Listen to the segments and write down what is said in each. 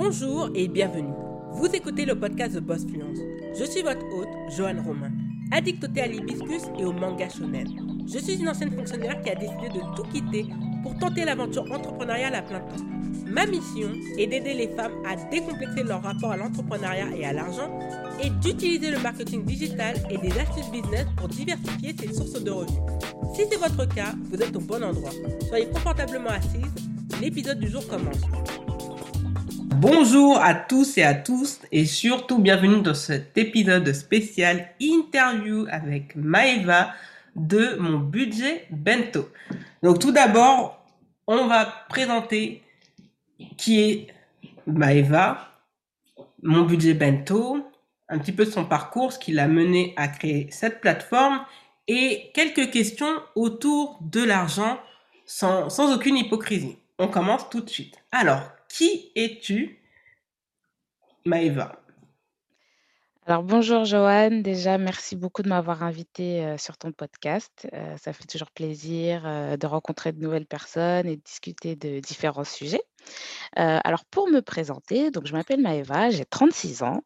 Bonjour et bienvenue. Vous écoutez le podcast de Boss Fluence. Je suis votre hôte, Joanne Romain, addictée à l'hibiscus et au manga shonen. Je suis une ancienne fonctionnaire qui a décidé de tout quitter pour tenter l'aventure entrepreneuriale à plein temps. Ma mission est d'aider les femmes à décomplexer leur rapport à l'entrepreneuriat et à l'argent et d'utiliser le marketing digital et des astuces business pour diversifier ses sources de revenus. Si c'est votre cas, vous êtes au bon endroit. Soyez confortablement assise, l'épisode du jour commence. Bonjour à tous et à tous et surtout bienvenue dans cet épisode spécial interview avec Maeva de mon budget bento. Donc tout d'abord, on va présenter qui est Maeva, mon budget bento, un petit peu son parcours, ce qui l'a mené à créer cette plateforme et quelques questions autour de l'argent sans, sans aucune hypocrisie. On commence tout de suite. Alors, qui es-tu, Maëva? Alors bonjour Joanne, déjà merci beaucoup de m'avoir invité euh, sur ton podcast. Euh, ça fait toujours plaisir euh, de rencontrer de nouvelles personnes et de discuter de différents sujets. alors pour me présenter, donc je m'appelle Maëva, j'ai 36 ans.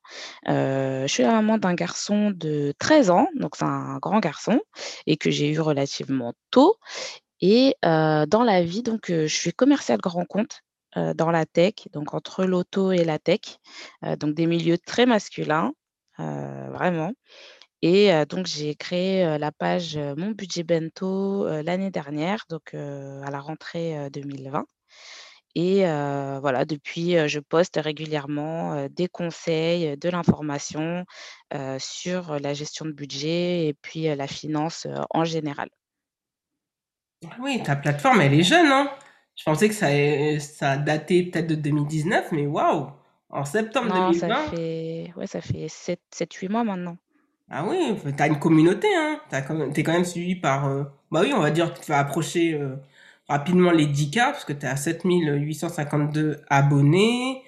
je suis la maman d'un garçon de 13 ans, donc c'est un grand garçon et que j'ai eu relativement tôt. Et dans la vie, donc je suis commerciale grand compte dans la tech, donc entre l'auto et la tech, donc des milieux très masculins vraiment. Et donc, j'ai créé la page Mon budget bento l'année dernière, donc à la rentrée 2020. Et voilà, depuis, je poste régulièrement des conseils, de l'information sur la gestion de budget et puis la finance en général. Ah oui, ta plateforme, elle est jeune, hein Je pensais que ça, ça datait peut-être de 2019, mais waouh en septembre Non, ça fait, ouais, ça fait 7-8 mois maintenant. Ah oui, t'as une communauté, hein. T'es quand même suivi par. Euh, bah oui, on va dire que tu vas approcher euh, rapidement les 10K, parce que t'es à 7852 abonnés.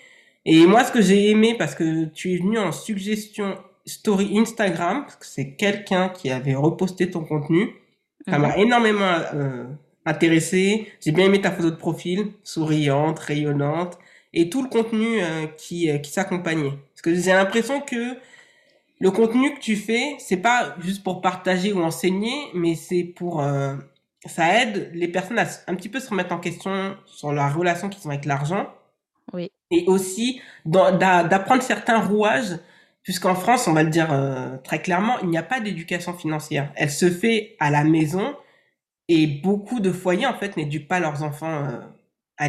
Et moi, ce que j'ai aimé, parce que tu es venu en suggestion story Instagram, parce que c'est quelqu'un qui avait reposté ton contenu, ça m'a mhm. énormément euh, intéressé. J'ai bien aimé ta photo de profil, souriante, rayonnante et tout le contenu euh, qui, euh, qui s'accompagnait. Parce que j'ai l'impression que le contenu que tu fais, c'est pas juste pour partager ou enseigner, mais c'est pour euh, ça aide les personnes à un petit peu se remettre en question sur la relation qu'ils ont avec l'argent. Oui. Et aussi d'apprendre certains rouages, puisqu'en France, on va le dire très clairement, il n'y a pas d'éducation financière. Elle se fait à la maison et beaucoup de foyers en fait n'éduquent pas leurs enfants à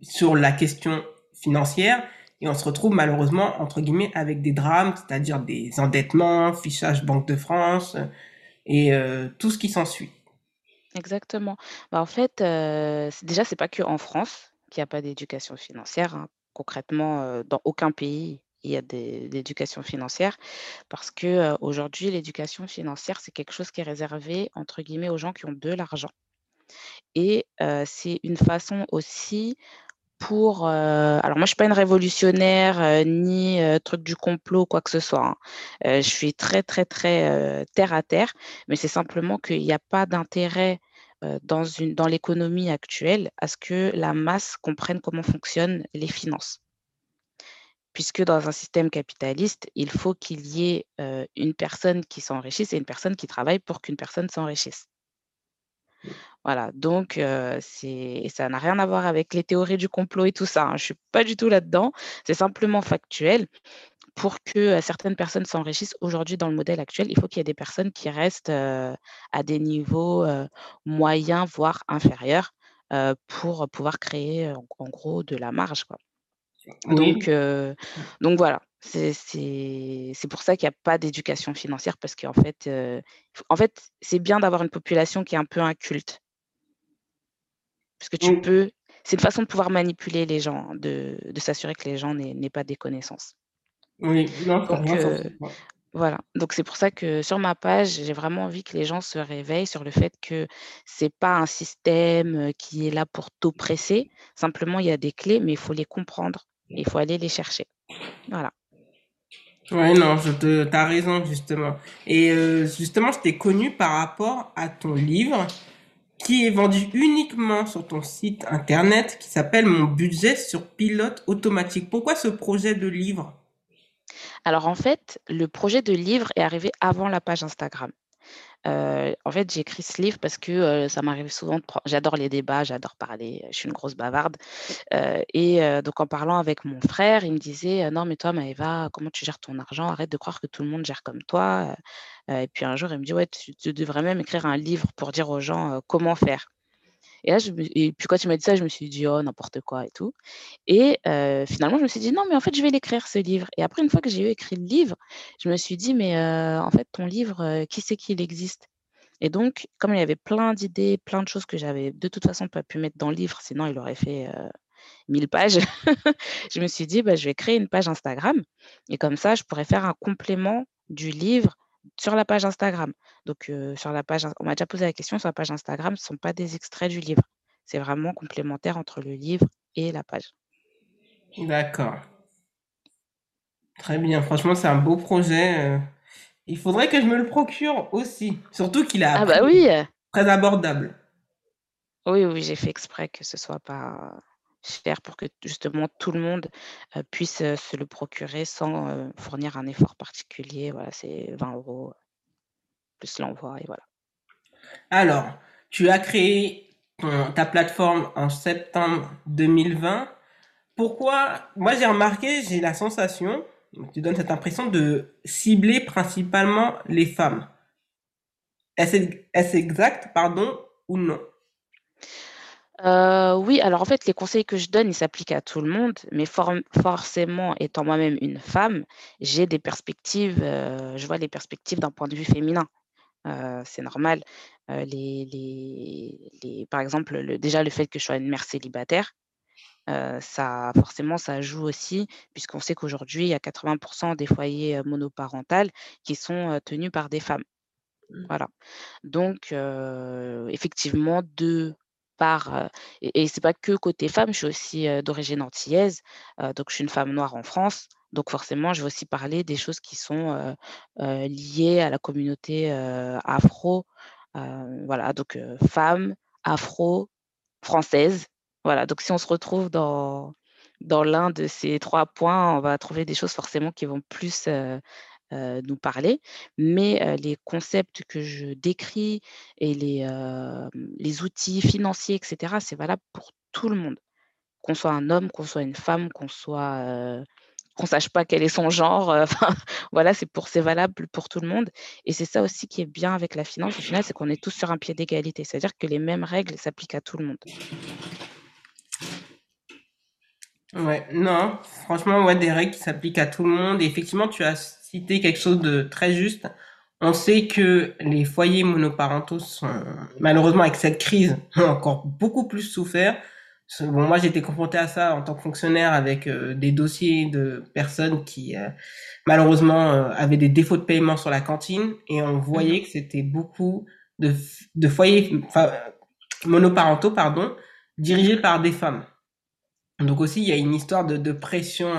sur la question financière et on se retrouve malheureusement entre guillemets avec des drames, c'est-à-dire des endettements, fichage Banque de France et euh, tout ce qui s'ensuit. Exactement. Bah, en fait, euh, déjà, c'est pas que en France qu'il n'y a pas d'éducation financière. Hein. Concrètement, euh, dans aucun pays, il y a d'éducation financière parce que aujourd'hui, l'éducation financière, c'est quelque chose qui est réservé, entre guillemets, aux gens qui ont de l'argent. Et c'est une façon aussi pour. alors, moi, je ne suis pas une révolutionnaire ni truc du complot, quoi que ce soit. Hein. je suis très, très, très terre à terre, mais c'est simplement qu'il n'y a pas d'intérêt dans, dans l'économie actuelle à ce que la masse comprenne comment fonctionnent les finances. Puisque dans un système capitaliste, il faut qu'il y ait une personne qui s'enrichisse et une personne qui travaille pour qu'une personne s'enrichisse. Voilà, donc c'est ça n'a rien à voir avec les théories du complot et tout ça, hein. Je suis pas du tout là-dedans. C'est simplement factuel. Pour que, certaines personnes s'enrichissent aujourd'hui dans le modèle actuel, il faut qu'il y ait des personnes qui restent, à des niveaux, moyens, voire inférieurs, pour pouvoir créer, en gros de la marge, quoi. Donc donc voilà, c'est pour ça qu'il n'y a pas d'éducation financière parce qu'en fait, en fait, c'est bien d'avoir une population qui est un peu inculte. Parce que tu peux c'est une façon de pouvoir manipuler les gens, de de s'assurer que les gens n'aient pas des connaissances. Oui, non, Donc voilà, donc c'est pour ça que sur ma page, j'ai vraiment envie que les gens se réveillent sur le fait que c'est pas un système, qui est là pour t'oppresser. Simplement, il y a des clés, mais il faut les comprendre il faut aller les chercher. Voilà. Ouais, non, te, as raison, justement. Et euh, justement, je t'ai connu par rapport à ton livre qui est vendu uniquement sur ton site internet qui s'appelle Mon budget sur pilote automatique. Pourquoi ce projet de livre? Alors en fait, le projet de livre est arrivé avant la page Instagram. Euh, en fait, j'ai écrit ce livre parce que euh, ça m'arrive souvent J'adore les débats, j'adore parler, je suis une grosse bavarde. Euh, et donc, en parlant avec mon frère, il me disait Non, mais toi, Maëva, comment tu gères ton argent? Arrête de croire que tout le monde gère comme toi. et puis un jour, il me dit Ouais, tu devrais même écrire un livre pour dire aux gens comment faire. Et là, et puis quand tu m'as dit ça, je me suis dit, oh, n'importe quoi et tout. Et finalement, je me suis dit, non, mais en fait, je vais l'écrire, ce livre. Et après, une fois que j'ai eu écrit le livre, je me suis dit, mais en fait, ton livre, qui sait qu'il existe? Et donc, comme il y avait plein d'idées, plein de choses que j'avais de toute façon pas pu mettre dans le livre, sinon il aurait fait 1000 pages, je me suis dit, bah, je vais créer une page Instagram. Et comme ça, je pourrais faire un complément du livre sur la page Instagram. Donc, sur la page, on m'a déjà posé la question sur la page Instagram, ce ne sont pas des extraits du livre. C'est vraiment complémentaire entre le livre et la page. D'accord. Très bien. Franchement, c'est un beau projet. Il faudrait que je me le procure aussi. Surtout qu'il a ah bah oui. très abordable. Oui, oui, j'ai fait exprès que ce soit pas cher pour que justement tout le monde puisse se le procurer sans fournir un effort particulier. Voilà, c'est 20 euros plus l'envoi et voilà. Alors, tu as créé ta plateforme en septembre 2020. Pourquoi Moi, j'ai remarqué, j'ai la sensation, tu donnes cette impression de cibler principalement les femmes. Est-ce exact, pardon, ou non? Euh, oui, alors en fait, les conseils que je donne, ils s'appliquent à tout le monde, mais forcément, étant moi-même une femme, j'ai des perspectives, euh, je vois les perspectives d'un point de vue féminin. Euh, c'est normal. les, les, par exemple, déjà le fait que je sois une mère célibataire, ça, forcément, ça joue aussi, puisqu'on sait qu'aujourd'hui, il y a 80% des foyers monoparentaux qui sont tenus par des femmes. Mmh. Voilà. Donc, effectivement, de et, et c'est pas que côté femme, je suis aussi d'origine antillaise, donc je suis une femme noire en France. Donc forcément, je vais aussi parler des choses qui sont liées à la communauté afro. voilà, donc femme, afro, française. Voilà, donc si on se retrouve dans, dans l'un de ces trois points, on va trouver des choses forcément qui vont plus nous parler, mais euh, les concepts que je décris et les, euh, les outils financiers, etc., c'est valable pour tout le monde. Qu'on soit un homme, qu'on soit une femme, qu'on soit qu'on sache pas quel est son genre. voilà, c'est pour c'est valable pour tout le monde. Et c'est ça aussi qui est bien avec la finance. Au final, c'est qu'on est tous sur un pied d'égalité. C'est-à-dire que les mêmes règles s'appliquent à tout le monde. Ouais, non, franchement, ouais, des règles qui s'appliquent à tout le monde. Et effectivement, tu as quelque chose de très juste. On sait que les foyers monoparentaux sont, malheureusement, avec cette crise, ont encore beaucoup plus souffert. Bon, moi, été confronté à ça en tant que fonctionnaire avec euh, des dossiers de personnes qui, euh, malheureusement, euh, avaient des défauts de paiement sur la cantine et on voyait que c'était beaucoup de, de foyers monoparentaux, pardon, dirigés par des femmes. Donc aussi, il y a une histoire de, pression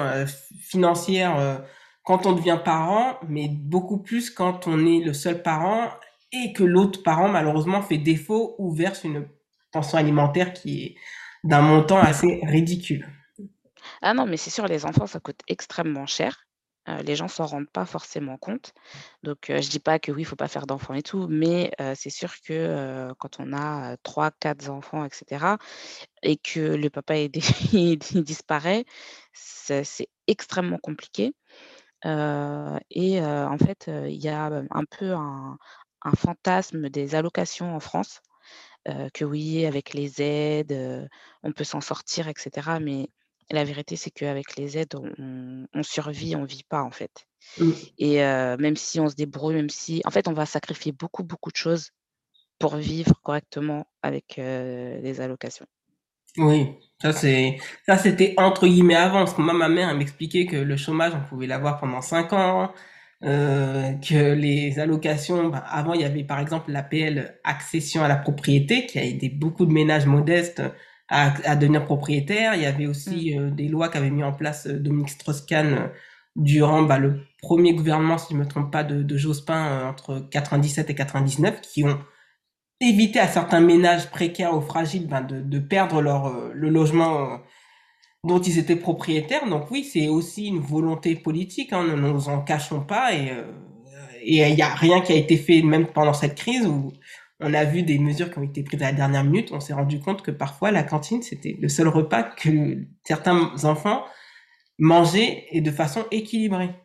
financière quand on devient parent, mais beaucoup plus quand on est le seul parent et que l'autre parent malheureusement fait défaut ou verse une pension alimentaire qui est d'un montant assez ridicule. Ah non, mais c'est sûr, les enfants, ça coûte extrêmement cher. Euh, les gens s'en rendent pas forcément compte. Donc, euh, je dis pas que oui, il faut pas faire d'enfants et tout, mais euh, c'est sûr que quand on a trois, quatre enfants, etc., et que le papa est, disparaît, c'est extrêmement compliqué et en fait, il y a un peu un fantasme des allocations en France, que oui, avec les aides, on peut s'en sortir etc. mais la vérité, c'est qu'avec les aides, on survit, on vit pas, en fait mmh. et même si on se débrouille, même si en fait, on va sacrifier beaucoup, beaucoup de choses pour vivre correctement avec, les allocations. Oui, ça c'est ça c'était entre guillemets avant. Parce que moi, ma mère m'expliquait que le chômage, on pouvait l'avoir pendant cinq ans, euh, que les allocations, bah, avant il y avait par exemple l'APL accession à la propriété, qui a aidé beaucoup de ménages modestes à, à devenir propriétaires. Il y avait aussi mm. euh, des lois qu'avait mis en place euh, Dominique Strauss-Kahn durant bah, le premier gouvernement, si je me trompe pas, de, de Jospin entre 97 et 99, qui ont éviter à certains ménages précaires ou fragiles ben, de, de perdre leur, euh, le logement euh, dont ils étaient propriétaires. Donc oui, c'est aussi une volonté politique, hein, ne nous en cachons pas. Et euh, et il n'y a rien qui a été fait même pendant cette crise où on a vu des mesures qui ont été prises à la dernière minute. On s'est rendu compte que parfois la cantine, c'était le seul repas que certains enfants mangeaient et de façon équilibrée.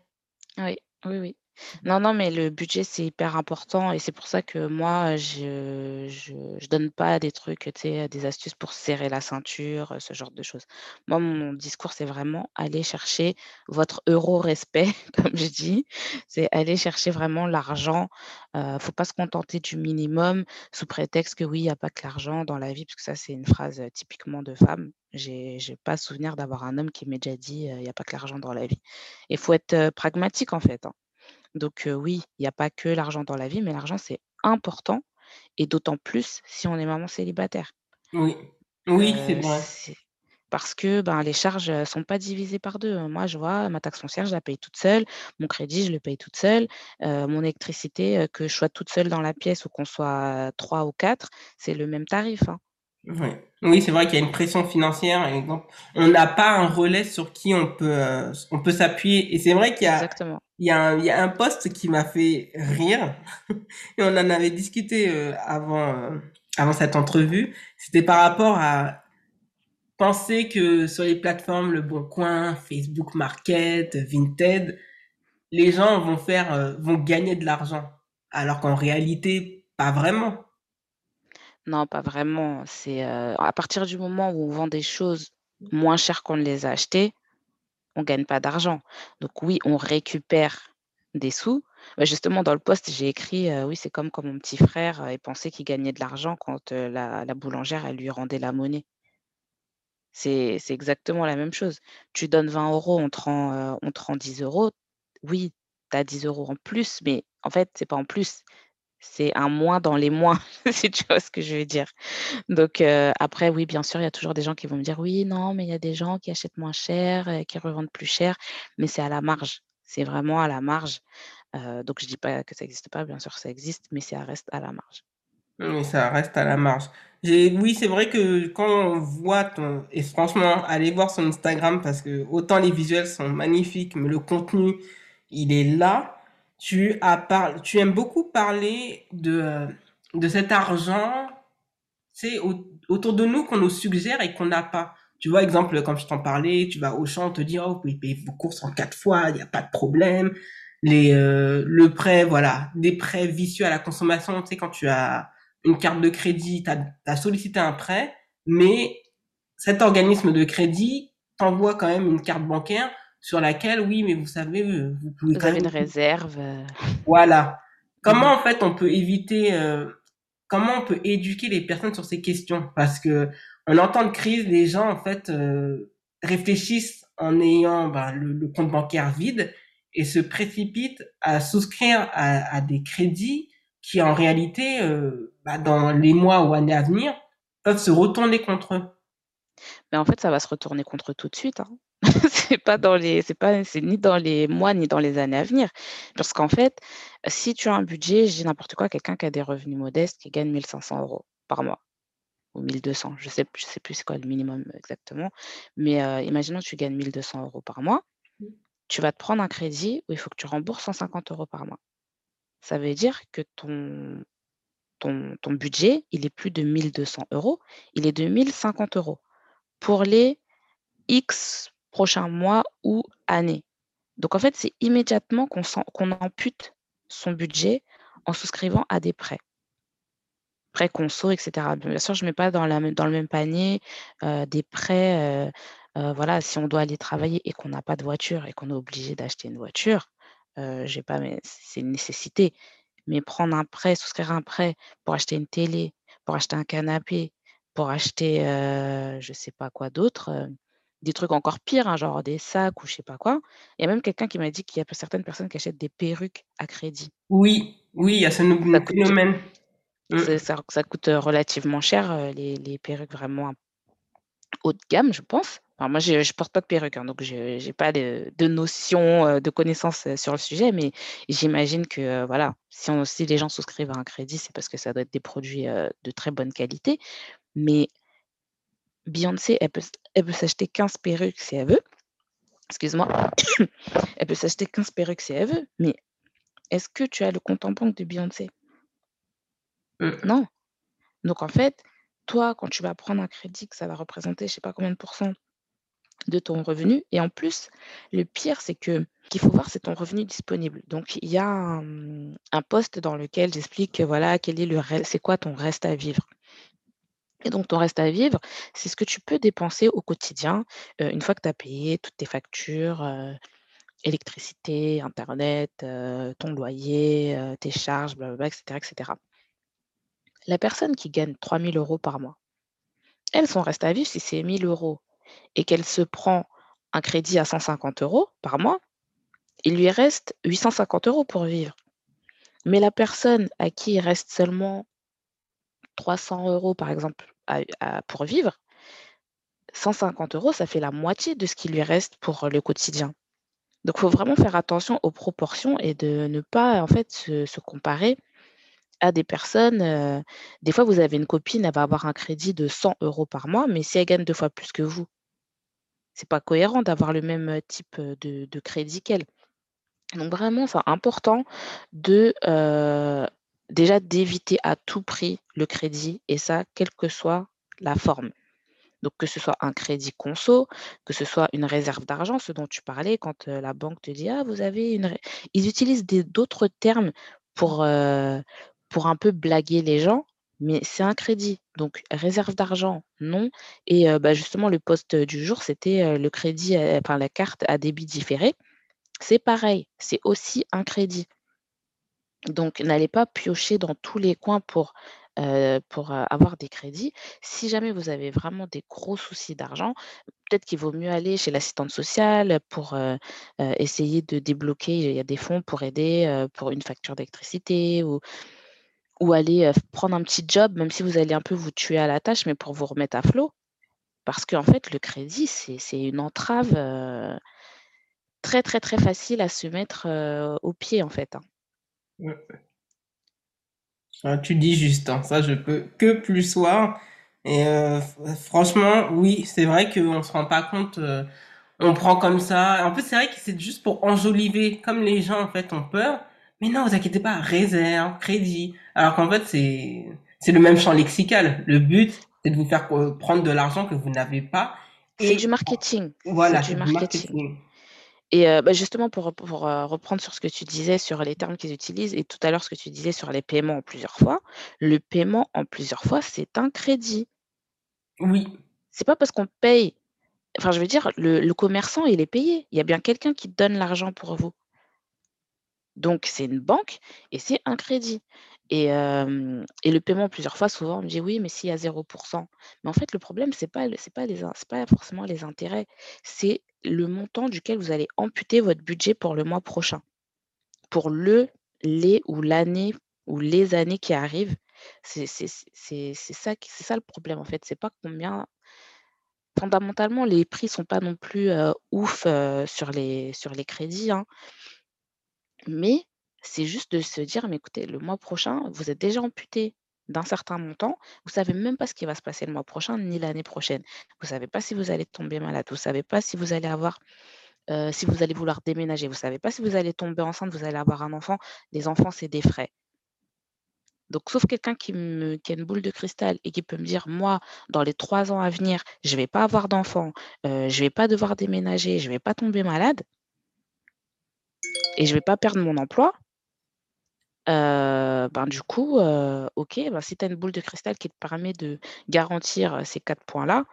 Oui, oui, oui. Non, non, mais le budget, c'est hyper important et c'est pour ça que moi, je je je donne pas des trucs, tu sais, des astuces pour serrer la ceinture, ce genre de choses. Moi, mon discours, c'est vraiment aller chercher votre euro respect, comme je dis. C'est aller chercher vraiment l'argent. Heu, faut pas se contenter du minimum sous prétexte que oui, il y a pas que l'argent dans la vie, parce que ça, c'est une phrase, typiquement de femme. J'ai j'ai pas souvenir d'avoir un homme qui m'ait déjà dit, «Il y a pas que l'argent dans la vie». Il faut être, pragmatique, en fait, hein. Donc oui, il y a pas que l'argent dans la vie, mais l'argent, c'est important et d'autant plus si on est maman célibataire. Oui, oui, c'est vrai. parce que, ben, les charges, heu, sont pas divisées par 2. Moi, je vois ma taxe foncière, je la paye toute seule, mon crédit, je le paye toute seule, mon électricité, que je sois toute seule dans la pièce ou qu'on soit 3 ou 4, c'est le même tarif, hein. Oui, oui, c'est vrai qu'il y a une pression financière et on n'a pas un relais sur qui on peut euh, on peut s'appuyer. Et c'est vrai qu'il y a il y a un, il y a un poste qui m'a fait rire. Et on en avait discuté euh, avant euh, avant cette entrevue, c'était par rapport à penser que sur les plateformes Le Bon Coin, Facebook Market, Vinted, les gens vont faire vont gagner de l'argent. Alors qu'en réalité pas vraiment. Non, pas vraiment. C'est, heu, à partir du moment où on vend des choses moins chères qu'on ne les a achetées, on gagne pas d'argent. Donc oui, on récupère des sous. Bah, justement dans le post, j'ai écrit, heu: «Oui, c'est comme quand mon petit frère, il pensait qu'il gagnait de l'argent quand, heu, la la boulangère, elle lui rendait la monnaie». C'est exactement la même chose. Tu donnes 20 euros, on te rend, heu, on te rend 10 €. Oui, tu as 10 € en plus, mais en fait, c'est pas en plus, c'est un moins dans les moins, si tu ce que je veux dire? Donc heu, après oui, bien sûr, il y a toujours des gens qui vont me dire: «Oui, non, mais il y a des gens qui achètent moins cher, heu, qui revendent plus cher», mais c'est à la marge. C'est vraiment à la marge. Heu, donc je dis pas que ça existe pas, bien sûr ça existe, mais ça reste à la marge. Oui, ça reste à la marge. Oui, c'est vrai que quand on voit ton, et franchement, allez voir son Instagram parce que autant les visuels sont magnifiques, mais le contenu, il est là. Tu as par... tu aimes beaucoup parler de, de cet argent, c'est autour de nous qu'on nous suggère et qu'on n'a pas. Tu vois, exemple, comme je t'en parlais, tu vas au champ, on te dit, oh, vous pouvez payer vos courses en quatre fois, il n'y a pas de problème. Les, euh, le prêt, voilà, des prêts vicieux à la consommation, tu sais, quand tu as une carte de crédit, tu as, sollicité un prêt, mais cet organisme de crédit t'envoie quand même une carte bancaire sur laquelle, oui, mais vous savez, vous pouvez Vous quand avez même... une réserve, heu Voilà. mmh Comment, en fait, on peut éviter... Euh, comment on peut éduquer les personnes sur ces questions? Parce que en en temps de crise, les gens, en fait, euh, réfléchissent en ayant ben, le, le, compte bancaire vide et se précipitent à souscrire à, à des crédits qui en réalité, euh, bah, dans les mois ou années à venir, peuvent se retourner contre eux. Mais en fait, ça va se retourner contre eux tout de suite, hein. C'est pas dans les c'est pas c'est ni dans les mois, ni dans les années à venir. Parce qu'en fait, si tu as un budget, dis n'importe quoi, quelqu'un qui a des revenus modestes, qui gagne 1 500 € par mois ou 1 200, je sais je sais plus c'est quoi le minimum exactement. Mais, heu, imaginons que tu gagnes 1 200 € par mois, tu vas te prendre un crédit où il faut que tu rembourses 150 € par mois. Ça veut dire que ton ton ton budget, il est plus de 1 200 €, il est de 1 050 € pour les X prochains mois ou années. Donc en fait, c'est immédiatement qu'on ampute son budget en souscrivant à des prêts. Prêts conso et cetera. Bien sûr, je mets pas dans le même panier, heu, des prêts, heu heu, voilà, si on doit aller travailler et qu'on n'a pas de voiture et qu'on est obligé d'acheter une voiture, pas c'est une nécessité. Mais prendre un prêt, souscrire un prêt pour acheter une télé, pour acheter un canapé, pour acheter, je sais pas quoi d'autre, des trucs encore pires, hein, genre des sacs ou je sais pas quoi. Il y a même quelqu'un qui m'a dit qu'il y a certaines personnes qui achètent des perruques à crédit. Oui, oui, il y a ce Ça nouveau coûte phénomène. Mm. c'est ça ça coûte, relativement cher, heu, les les perruques vraiment haut de gamme, je pense. Enfin, moi, je ne porte pas de perruque, hein, donc je n'ai pas de, de, notion, euh, de connaissances euh, sur le sujet, mais j'imagine que euh, voilà, si, on, si les gens souscrivent à un crédit, c'est parce que ça doit être des produits de très bonne qualité. Mais Beyoncé, elle peut, elle peut s'acheter 15 perruques si elle veut. Excuse-moi. elle peut s'acheter 15 perruques si elle veut, mais est-ce que tu as le compte en banque de Beyoncé? Mmh. Non. Donc en fait, toi, quand tu vas prendre un crédit, que ça va représenter je ne sais pas combien de pourcents de ton revenu. Et en plus, le pire, c'est que qu'il faut voir, c'est ton revenu disponible. Donc, il y a un, poste dans lequel j'explique, voilà, quel est le c'est quoi ton reste à vivre. Et donc, ton reste à vivre, c'est ce que tu peux dépenser au quotidien une fois que tu as payé toutes tes factures, électricité, Internet, ton loyer, tes charges, blablabla, etc., etc. La personne qui gagne 3 000 euros par mois, elle, son reste à vivre, si c'est 1 000 euros et qu'elle se prend un crédit à 150 euros par mois, il lui reste 850 euros pour vivre. Mais la personne à qui il reste seulement 300 euros, par exemple, pour vivre, 150 euros, ça fait la moitié de ce qui lui reste pour le quotidien. Donc, il faut vraiment faire attention aux proportions et de ne pas, en fait, se comparer à des personnes, euh, des fois, vous avez une copine, elle va avoir un crédit de 100 euros par mois, mais si elle gagne deux fois plus que vous, c'est pas cohérent d'avoir le même euh, type euh, de, crédit qu'elle. Donc vraiment, c'est important de déjà d'éviter à tout prix le crédit, et ça, quelle que soit la forme. Donc que ce soit un crédit conso, que ce soit une réserve d'argent, ce dont tu parlais quand la banque te dit ah vous avez une, ils utilisent d'autres termes pour pour un peu blaguer les gens, mais c'est un crédit. Donc, réserve d'argent, non. Et bah, justement, le poste du jour, c'était le crédit, enfin la carte à débit différé. C'est pareil, c'est aussi un crédit. Donc, n'allez pas piocher dans tous les coins pour, avoir des crédits. Si jamais vous avez vraiment des gros soucis d'argent, peut-être qu'il vaut mieux aller chez l'assistante sociale pour essayer de débloquer. Il y a des fonds pour aider pour une facture d'électricité ou ou aller prendre un petit job, même si vous allez un peu vous tuer à la tâche, mais pour vous remettre à flot. Parce qu'en fait, le crédit, c'est une entrave très, très, très facile à se mettre au pied, en fait. Hein. Ah, tu dis juste, hein, ça je peux que plus soir. Et franchement, oui, c'est vrai qu'on ne se rend pas compte, on prend comme ça. En plus, c'est vrai que c'est juste pour enjoliver, comme les gens en fait ont peur. Mais non, vous inquiétez pas, réserve, crédit. Alors qu'en fait, c'est, c'est le même champ lexical. Le but, c'est de vous faire prendre de l'argent que vous n'avez pas. C'est du marketing. Voilà, c'est du marketing. Et euh, bah, justement, pour, pour euh, reprendre sur ce que tu disais sur les termes qu'ils utilisent, et tout à l'heure ce que tu disais sur les paiements en plusieurs fois, le paiement en plusieurs fois, c'est un crédit. Oui. C'est pas parce qu'on paye. Enfin, je veux dire, le, le commerçant, il est payé. Il y a bien quelqu'un qui donne l'argent pour vous. Donc, c'est une banque et c'est un crédit. Et, le paiement plusieurs fois, souvent, on me dit oui, mais s'il y a 0%. Mais en fait, le problème, ce n'est pas, pas, pas forcément les intérêts, c'est le montant duquel vous allez amputer votre budget pour le mois prochain. Pour le, les ou l'année ou les années qui arrivent. C'est ça, ça le problème, en fait. C'est pas combien. Fondamentalement, les prix ne sont pas non plus ouf sur, les, sur les crédits. Hein. Mais c'est juste de se dire: «Mais écoutez, le mois prochain, vous êtes déjà amputé d'un certain montant. Vous savez même pas ce qui va se passer le mois prochain, ni l'année prochaine. Vous savez pas si vous allez tomber malade. Vous savez pas si vous allez avoir, si vous allez vouloir déménager. Vous savez pas si vous allez tomber enceinte, vous allez avoir un enfant. Les enfants, c'est des frais. Donc sauf quelqu'un qui a une boule de cristal et qui peut me dire: «Moi, dans les trois ans à venir, je vais pas avoir d'enfant, je je vais pas devoir déménager, je vais pas tomber malade» et je vais pas perdre mon emploi. Ben, du coup, OK, ben, si tu as une boule de cristal qui te permet de garantir, ces quatre points-là,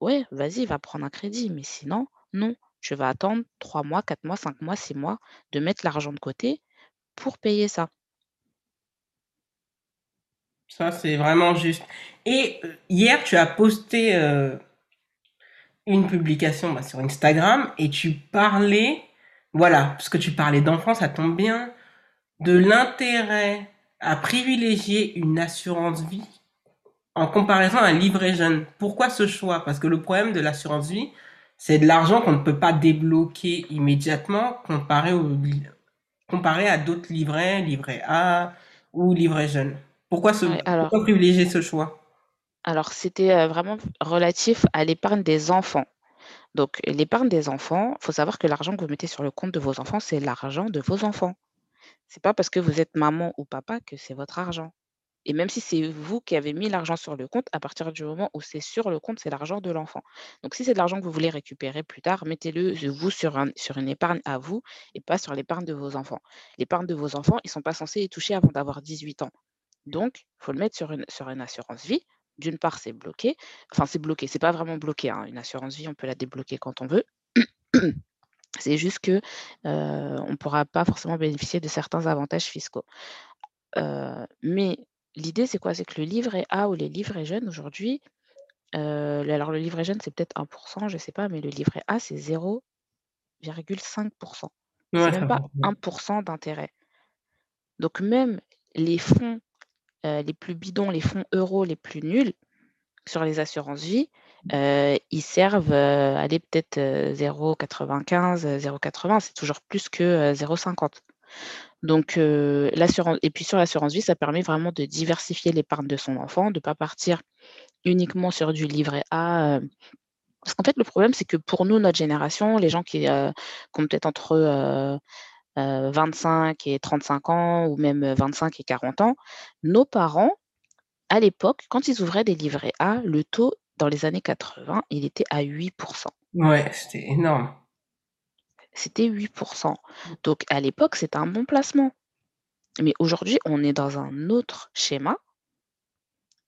ouais, vas-y, va prendre un crédit. Mais sinon, non, tu vas attendre trois mois, quatre mois, cinq mois, six mois de mettre l'argent de côté pour payer ça. Ça, c'est vraiment juste. Et hier, tu as posté, une publication, bah, sur Instagram et tu parlais voilà, parce que tu parlais d'enfants, ça tombe bien, de l'intérêt à privilégier une assurance vie en comparaison à un livret jeune. Pourquoi ce choix? Parce que le problème de l'assurance vie, c'est de l'argent qu'on ne peut pas débloquer immédiatement comparé, au, comparé à d'autres livrets, livret A ou livret jeune. Pourquoi, ce, Ouais, alors, pourquoi privilégier ce choix? Alors c'était euh, vraiment relatif à l'épargne des enfants. Donc, l'épargne des enfants, il faut savoir que l'argent que vous mettez sur le compte de vos enfants, c'est l'argent de vos enfants. C'est pas parce que vous êtes maman ou papa que c'est votre argent. Et même si c'est vous qui avez mis l'argent sur le compte, à partir du moment où c'est sur le compte, c'est l'argent de l'enfant. Donc, si c'est de l'argent que vous voulez récupérer plus tard, mettez-le vous sur, un, sur une épargne à vous et pas sur l'épargne de vos enfants. L'épargne de vos enfants, ils ne sont pas censés y toucher avant d'avoir 18 ans. Donc, il faut le mettre sur une, sur une assurance vie. D'une part, c'est bloqué. Enfin, c'est bloqué. C'est pas vraiment bloqué. hein. Une assurance vie, on peut la débloquer quand on veut. C'est juste que euh, on ne pourra pas forcément bénéficier de certains avantages fiscaux. Euh, mais l'idée, c'est quoi? C'est que le livret A ou les livrets jeunes aujourd'hui, euh, alors le livret jeune, c'est peut-être 1%, je ne sais pas, mais le livret A, c'est 0,5%. Ouais, C'est même pas va. 1% d'intérêt. Donc même les fonds les plus bidons, les fonds euros les plus nuls sur les assurances vie, euh, ils servent, euh, allez, peut-être euh, 0,95, euh, 0,80, c'est toujours plus que euh, 0,50. Donc, euh, l'assurance, et puis sur l'assurance vie, ça permet vraiment de diversifier l'épargne de son enfant, de ne pas partir uniquement sur du livret A. euh, parce qu'en fait, le problème, c'est que pour nous, notre génération, les gens qui, euh, qui ont peut-être entre euh, euh, 25 et 35 ans, ou même 25 et 40 ans, nos parents, à l'époque, quand ils ouvraient des livrets A, le taux dans les années 80, il était à 8%. Ouais, c'était énorme. C'était 8%. Donc à l'époque, c'était un bon placement. Mais aujourd'hui, on est dans un autre schéma,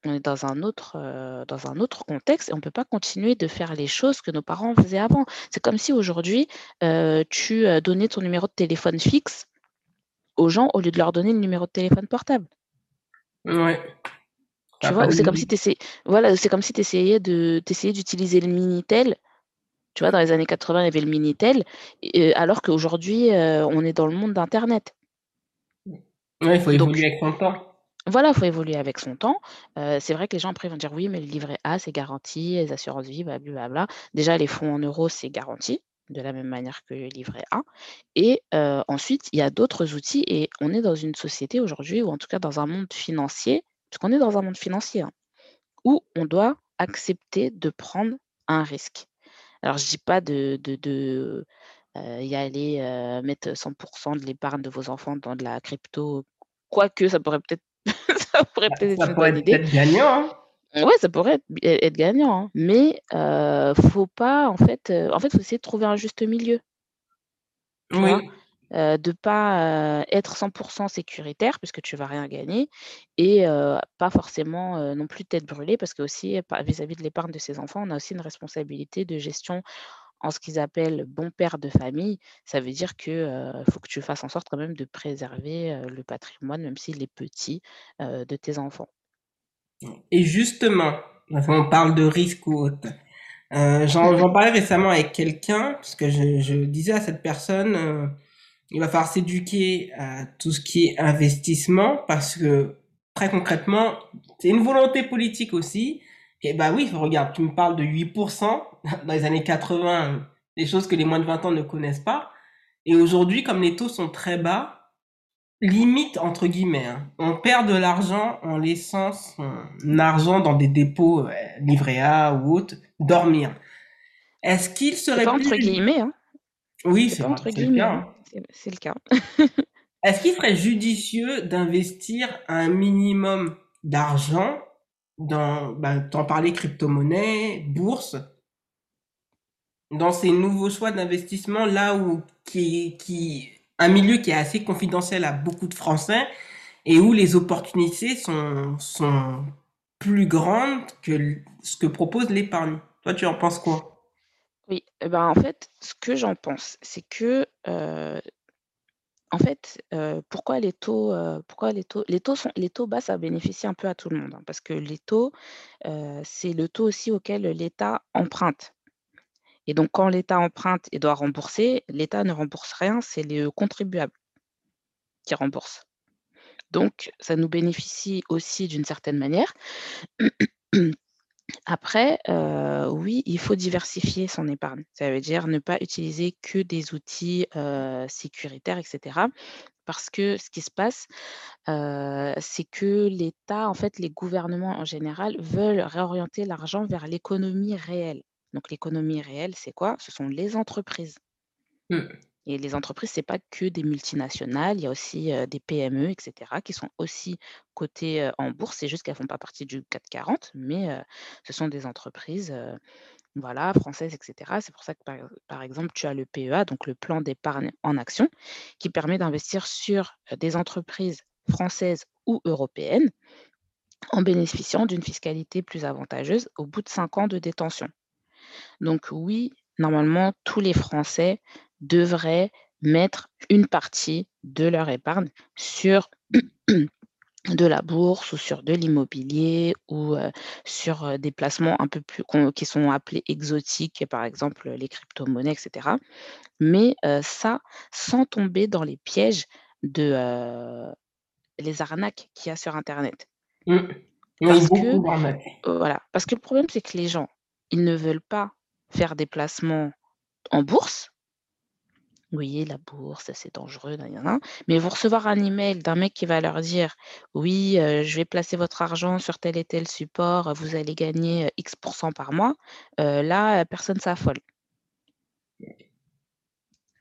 on est dans un autre, euh, dans un autre contexte et on ne peut pas continuer de faire les choses que nos parents faisaient avant. C'est comme si aujourd'hui, euh, tu euh, donnais ton numéro de téléphone fixe aux gens au lieu de leur donner le numéro de téléphone portable. Ouais. Tu T'as vois, ou c'est comme si tu voilà, c'est comme si tu essayais de d'utiliser le Minitel. Tu vois, dans les années 80, il y avait le Minitel, et, euh, alors qu'aujourd'hui, euh, on est dans le monde d'Internet. Ouais, il faut Donc, évoluer avec son temps. Voilà, il faut évoluer avec son temps. Euh, c'est vrai que les gens après vont dire oui, mais le livret A, c'est garanti, les assurances vie, blablabla. Déjà, les fonds en euros, c'est garanti, de la même manière que le livret A. Et euh, ensuite, il y a d'autres outils, et on est dans une société aujourd'hui, ou en tout cas dans un monde financier, parce qu'on est dans un monde financier, hein, où on doit accepter de prendre un risque. Alors, je dis pas de, de, de, euh, y aller euh, mettre 100% de l'épargne de vos enfants dans de la crypto, quoique ça pourrait peut-être ça pourrait peut-être être pourrait bonne être idée. peut-être gagnant, hein. Ouais, ça pourrait être, être gagnant, hein. Mais euh, faut pas, en fait, euh, en fait, faut essayer de trouver un juste milieu. Oui. Euh, de pas euh, être 100% sécuritaire puisque tu vas rien gagner et euh, pas forcément non plus tête brûlée parce que aussi vis-à-vis de l'épargne de ses enfants, on a aussi une responsabilité de gestion en ce qu'ils appellent bon père de famille. Ça veut dire que euh, faut que tu fasses en sorte quand même de préserver euh, le patrimoine, même s'il est petit, euh, de tes enfants. Et justement, qu'on parle de risque ou autre, j'en parlais récemment avec quelqu'un, parce que je, je disais à cette personne, il va falloir s'éduquer à tout ce qui est investissement, parce que très concrètement, c'est une volonté politique aussi. Et bah oui, regarde, tu me parles de 8% dans les années 80, des choses que les moins de 20 ans ne connaissent pas. Et aujourd'hui, comme les taux sont très bas, limite entre guillemets, hein, on perd de l'argent en laissant son argent dans des dépôts euh, livrés A ou autres dormir. Est-ce qu'il serait pas plus entre guillemets, hein. oui C'est entre guillemets, hein. C'est le cas. est-ce qu'il serait judicieux d'investir un minimum d'argent dans ben, t'en parlais crypto-monnaie bourse dans ces nouveaux choix d'investissement là où qui qui un milieu qui est assez confidentiel à beaucoup de Français et où les opportunités sont, sont plus grandes que ce que propose l'épargne? Toi, tu en penses quoi? Eh ben, en fait, ce que j'en pense, c'est que, en fait, pourquoi les taux, pourquoi les taux les taux sont les taux bas, ça bénéficie un peu à tout le monde, hein, parce que les taux, c'est le taux aussi auquel l'État emprunte et donc quand l'État emprunte et doit rembourser, l'État ne rembourse rien, c'est les contribuables qui remboursent. Donc ça nous bénéficie aussi d'une certaine manière Après, heu, oui, il faut diversifier son épargne. Ça veut dire ne pas utiliser que des outils, heu, sécuritaires et cetera. Parce que ce qui se passe, heu, c'est que l'État, en fait, les gouvernements en général veulent réorienter l'argent vers l'économie réelle. Donc l'économie réelle, c'est quoi? Ce sont les entreprises. Mmh. Et les entreprises, c'est pas que des multinationales, il y a aussi, des PME et cetera qui sont aussi cotées, en bourse. C'est juste qu'elles font pas partie du CAC 40, mais ce sont des entreprises, voilà, françaises et cetera. C'est pour ça que par par exemple, tu as le PEA, donc le plan d'épargne en action, qui permet d'investir sur, des entreprises françaises ou européennes, en bénéficiant d'une fiscalité plus avantageuse au bout de 5 ans de détention. Donc oui, normalement, tous les Français devraient mettre une partie de leur épargne sur de la bourse ou sur de l'immobilier ou sur, des placements un peu plus qui sont appelés exotiques, par exemple, les cryptomonnaies et cetera. Mais ça, sans tomber dans les pièges de, les arnaques qu'il y a sur internet. Mmh. Oui, que d'arnaques. voilà, parce que le problème, c'est que les gens, ils ne veulent pas faire des placements en bourse. Oui, la bourse, c'est dangereux, na na na, mais vont recevoir un email d'un mec qui va leur dire: «Oui, je vais placer votre argent sur tel et tel support, vous allez gagner, X % par mois». Là, personne s'affole.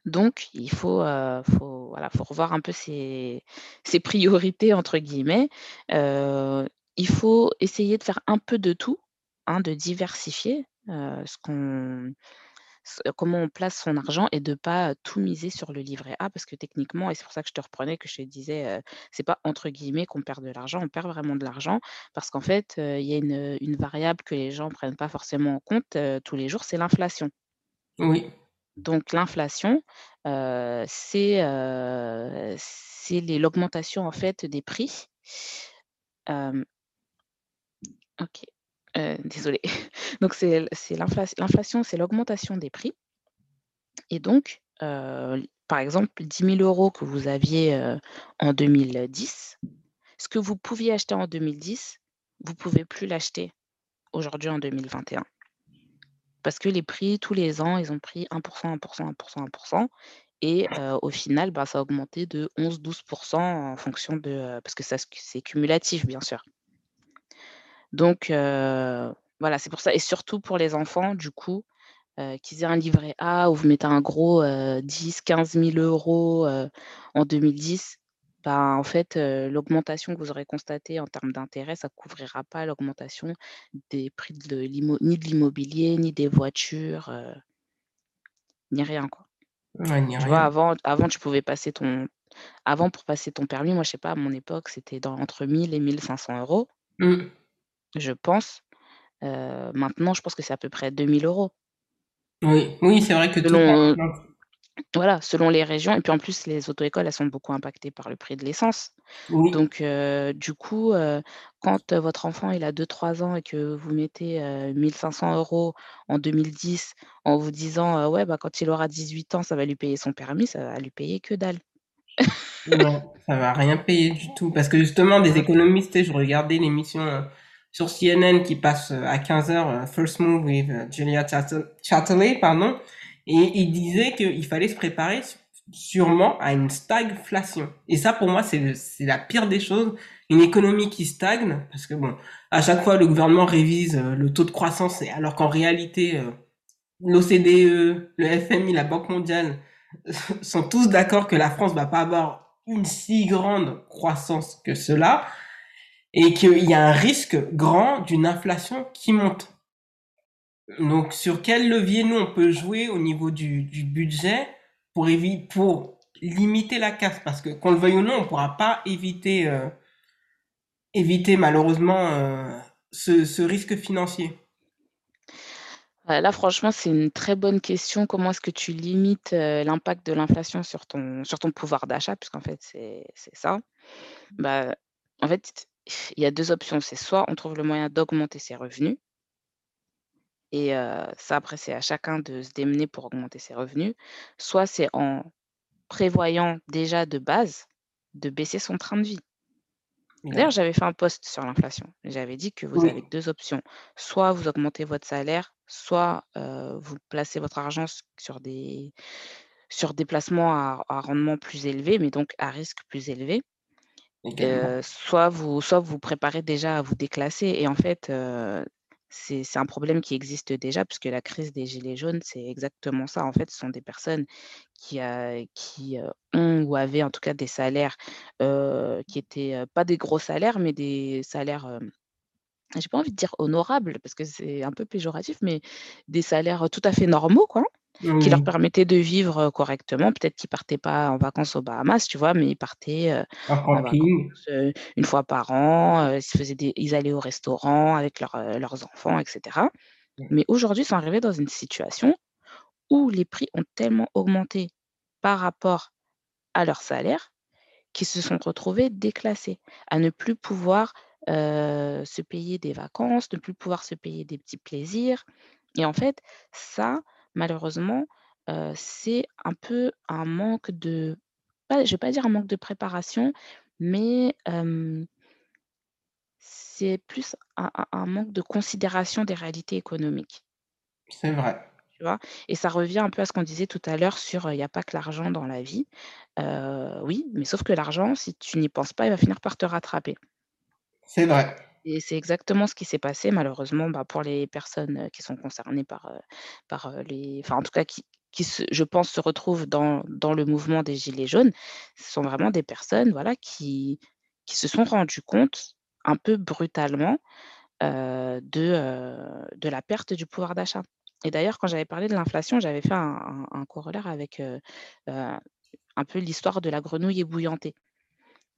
Donc il faut, voilà, faut revoir un peu ses «priorités» entre guillemets. Il faut essayer de faire un peu de tout, hein, de diversifier, ce qu'on comment on place son argent et de pas tout miser sur le livret A parce que techniquement et c'est pour ça que je te reprenais, que je te disais, c'est pas entre guillemets qu'on perd de l'argent, on perd vraiment de l'argent parce qu'en fait, il y a une, une variable que les gens prennent pas forcément en compte, tous les jours, c'est l'inflation. Oui. Donc l'inflation, c'est, l'augmentation en fait des prix. OK, heu, désolée. Donc c'est l'inflation, c'est l'augmentation des prix et donc heu, l par exemple 10 000 € que vous aviez, heu, en 2010, ce que vous pouviez acheter en 2010, vous pouvez plus l'acheter aujourd'hui en 2021. Parce que les prix tous les ans, ils ont pris 1 %, 1 %, 1 % 1 % et au final, bah, ça a augmenté de 11-12 % en fonction de, parce que c'est cumulatif bien sûr. Donc voilà, c'est pour ça et surtout pour les enfants du coup, qu'ils aient un livret A où vous mettez un gros, heu, 10-15 000 €, heu, en 2010, bah, en fait, l'augmentation que vous aurez constatée en termes d'intérêt, ça couvrira pas l'augmentation des prix de ni de l'immobilier, ni des voitures, ni rien quoi. Ouais, ni Tu vois, avant avant tu pouvais passer ton avant pour passer ton permis, moi je sais pas, à mon époque, c'était entre 1 000 et 1 500 €. Mmh. Je pense, maintenant je pense que c'est à peu près 2 000 €. Oui, oui, c'est vrai que Selon voilà, selon les régions et puis en plus les auto-écoles, elles sont beaucoup impactées par le prix de l'essence. Oui. Donc du coup, quand votre enfant il a 2-3 ans et que vous mettez, heu, 1 500 € en 2010 en vous disant: «Heu, ouais, bah, quand il aura 18 ans, ça va lui payer son permis», ça va lui payer que dalle. Non, ça va rien payer du tout parce que justement des économistes, je regardais l'émission, sur CNN qui passe, heu, à 15:00, heu, First Move with, heu, Julia Chatterl Chatterley, pardon. Et il disait qu'il fallait se préparer sûrement à une stagflation. Et ça pour moi c'est la pire des choses. Une économie qui stagne parce que bon, à chaque fois le gouvernement révise, le taux de croissance alors qu'en réalité, l'OCDE, le FMI, la Banque mondiale sont tous d'accord que la France va pas avoir une si grande croissance que cela et qu'il y a un risque grand d'une inflation qui monte. Donc sur quel levier nous on peut jouer au niveau du budget pour pour limiter la casse? Parce que qu'on le veuille ou non, on pourra pas éviter, heu éviter malheureusement, heu, ce risque financier. Là franchement, c'est une très bonne question. Comment est-ce que tu limites, heu, l'impact de l'inflation sur ton sur ton pouvoir d'achat? Puisqu'en fait c'est ça. Bah, en fait, il y a 2 options, c'est soit on trouve le moyen d'augmenter ses revenus et heu, ça après c'est à chacun de se démener pour augmenter ses revenus. Soit c'est en prévoyant déjà de base, de baisser son train de vie. D'ailleurs, j'avais fait un post sur l'inflation. J'avais dit que vous avez 2 options. Soit vous augmentez votre salaire, soit, heu, vous placez votre argent sur des sur des placements à à rendement plus élevé, mais donc à risque plus élevé. Soit vous soit vous préparez déjà à vous déclasser et en fait, c'est un problème qui existe déjà puisque la crise des gilets jaunes, c'est exactement ça. En fait, ce sont des personnes qui, qui, ont ou avaient en tout cas des salaires, qui étaient, heu, pas des gros salaires, mais des salaires, j'ai pas envie de dire honorables parce que c'est un peu péjoratif, mais des salaires, tout à fait normaux, quoi. Qui leur Oui, permettait de vivre, correctement. Peut-être qu'ils partaient pas en vacances aux Bahamas, tu vois? Mais ils partaient, en vacances, 1 fois par an, ils faisaient des ils allaient au restaurant avec leurs, heu, leurs enfants et cetera. Mais aujourd'hui, ils sont arrivés dans une situation où les prix ont tellement augmenté par rapport à leur salaire, qu'ils se sont retrouvés déclassés, à ne plus pouvoir, se payer des vacances, ne plus pouvoir se payer des petits plaisirs et en fait, ça, malheureusement, heu, c'est un peu un manque de pas je vais pas dire un manque de préparation, mais c'est plus un manque de considération des réalités économiques, c'est vrai. tu vois? Et ça revient un peu à ce qu'on disait tout à l'heure sur, il y a pas que l'argent dans la vie. Oui, mais sauf que l'argent, si tu n'y penses pas, il va finir par te rattraper. C'est vrai. Et c'est exactement ce qui s'est passé malheureusement, bah, pour les personnes, qui sont concernées par, par, les enfin en tout cas qui qui je pense se retrouvent dans dans le mouvement des gilets jaunes. Ce sont vraiment des personnes, voilà, qui qui se sont rendues compte un peu brutalement, de, de la perte du pouvoir d'achat. Et d'ailleurs quand j'avais parlé de l'inflation, j'avais fait un corollaire avec, heu, un peu l'histoire de la grenouille ébouillantée.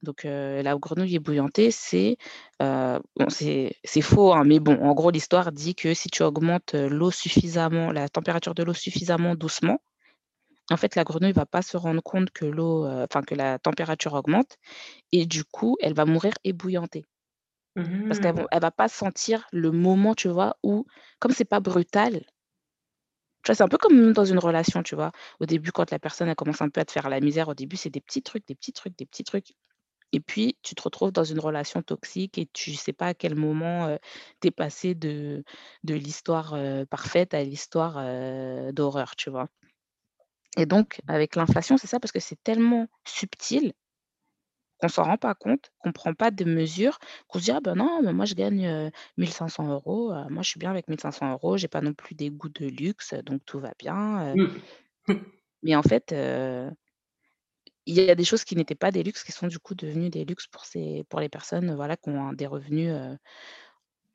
Donc la grenouille ébouillantée, c'est, bon c'est faux, hein, mais bon, en gros, l'histoire dit que si tu augmentes, l'eau suffisamment la température de l'eau suffisamment doucement, en fait, la grenouille va pas se rendre compte que l'eau, enfin que la température augmente et du coup, elle va mourir ébouillantée. Parce qu'elle Mmh va pas sentir le moment, tu vois, où comme c'est pas brutal, tu vois, c'est un peu comme dans une relation, tu vois? Au début, quand la personne, elle commence un peu à te faire la misère, au début, c'est des petits trucs, des petits trucs, des petits trucs Et puis, tu te retrouves dans une relation toxique et tu sais pas à quel moment, tu es passé de de l'histoire, parfaite à l'histoire, d'horreur, tu vois? Et donc avec l'inflation, c'est ça, parce que c'est tellement subtil qu'on s'en rend pas compte, qu'on prend pas de mesures, qu'on se dit: «Ah ben non, mais moi je gagne, heu, 1 500 €, heu, moi je suis bien avec 1 500 €, j'ai pas non plus des goûts de luxe, donc tout va bien», Mmh. mais en fait, il y a des choses qui n'étaient pas des luxes qui sont du coup devenues des luxes pour ces pour les personnes, voilà, qui ont des revenus, heu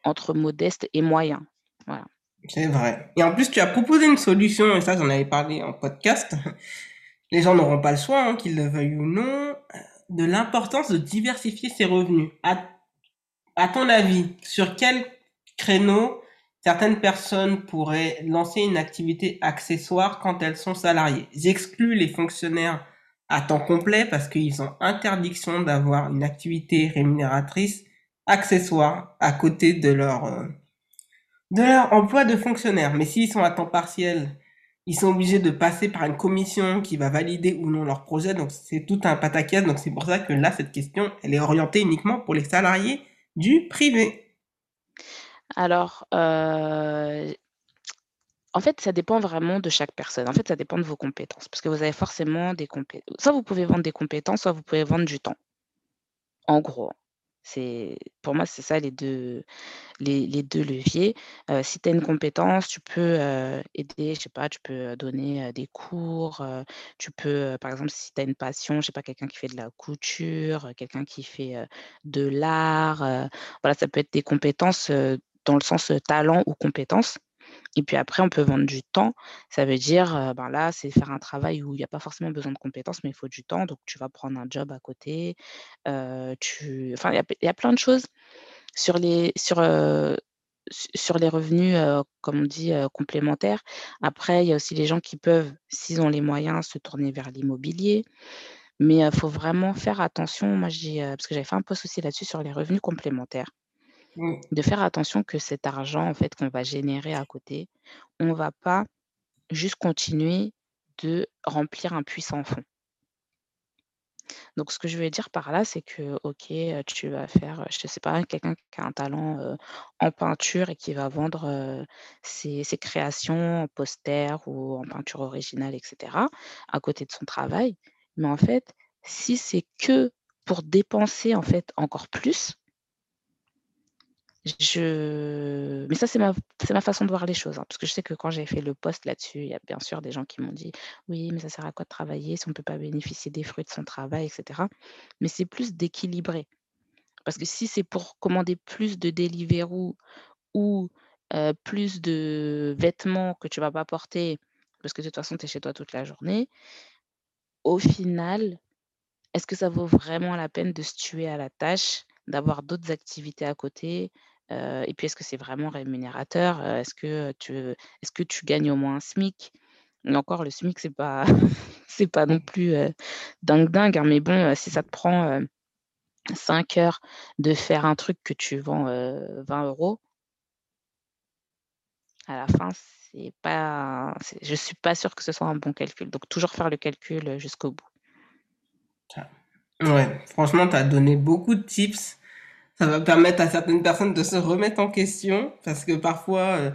Entre modeste et moyen. Voilà. C'est vrai. Et en plus, tu as proposé une solution, et ça, j'en avais parlé en podcast. Les gens n'auront pas le choix, hein, qu'ils le veuillent ou non, euh, de l'importance de diversifier ses revenus. À, à ton avis, sur quel créneau certaines personnes pourraient lancer une activité accessoire quand elles sont salariées? J'exclus les fonctionnaires à temps complet parce qu'ils ont interdiction d'avoir une activité rémunératrice accessoire à côté de leur euh, de leur emploi de fonctionnaire. Mais s'ils sont à temps partiel, ils sont obligés de passer par une commission qui va valider ou non leur projet. Donc c'est tout un pataquès. Donc c'est pour ça que là, cette question, elle est orientée uniquement pour les salariés du privé. Alors, heu, en fait, ça dépend vraiment de chaque personne. En fait, ça dépend de vos compétences parce que vous avez forcément des compé soit vous pouvez vendre des compétences, soit vous pouvez vendre du temps. En gros, c'est pour moi, c'est ça les 2 les 2 leviers. Heu, si tu as une compétence, tu peux, heu, aider, je sais pas, tu peux, heu, donner, des cours, tu peux, par exemple, si tu as une passion, je sais pas, quelqu'un qui fait de la couture, quelqu'un qui fait, de l'art, voilà, ça peut être des compétences, dans le sens, talent ou compétence et puis après on peut vendre du temps. Ça veut dire, ben, là, c'est faire un travail où il y a pas forcément besoin de compétences, mais il faut du temps, donc tu vas prendre un job à côté, tu enfin, il y a plein de choses sur les sur, sur les revenus, comme on dit, complémentaires. Après, il y a aussi les gens qui peuvent, s'ils ont les moyens, se tourner vers l'immobilier. Mais, il faut vraiment faire attention. Moi, j'ai, parce que j'avais fait un post aussi là-dessus sur les revenus complémentaires, Oui, de faire attention que cet argent, en fait, qu'on va générer à côté, on va pas juste continuer de remplir un puits sans fond. Donc ce que je veux dire par là, c'est que, OK, tu vas faire, je sais pas, quelqu'un qui a un talent, en peinture et qui va vendre, ses ses créations en poster ou en peinture originale et cetera, à côté de son travail. Mais en fait, si c'est que pour dépenser, en fait, encore plus je mais ça, c'est ma ma façon de voir les choses, hein, parce que je sais que quand j'ai fait le post là-dessus, il y a bien sûr des gens qui m'ont dit: «Oui, mais ça sert à quoi de travailler si on ne peut pas bénéficier des fruits de son travail?» et cetera. Mais c'est plus d'équilibrer, parce que si c'est pour commander plus de Deliveroo ou plus de vêtements que tu vas pas porter, parce que de toute façon, tu es chez toi toute la journée, au final, est-ce que ça vaut vraiment la peine de se tuer à la tâche, d'avoir d'autres activités à côté? Heu et puis est-ce que c'est vraiment rémunérateur? Heu, est-ce que tu est-ce que tu gagnes au moins un SMIC? Encore le SMIC c'est pas pas non plus, heu, dingue dingue, hein, mais bon, heu, si ça te prend, heu, 5 heures de faire un truc que tu vends, heu, 20 €, à la fin c'est pas je suis pas sûre que ce soit un bon calcul. Donc toujours faire le calcul, jusqu'au bout. Ouais, franchement, tu as donné beaucoup de tips. Ça va permettre à certaines personnes de se remettre en question parce que parfois, heu,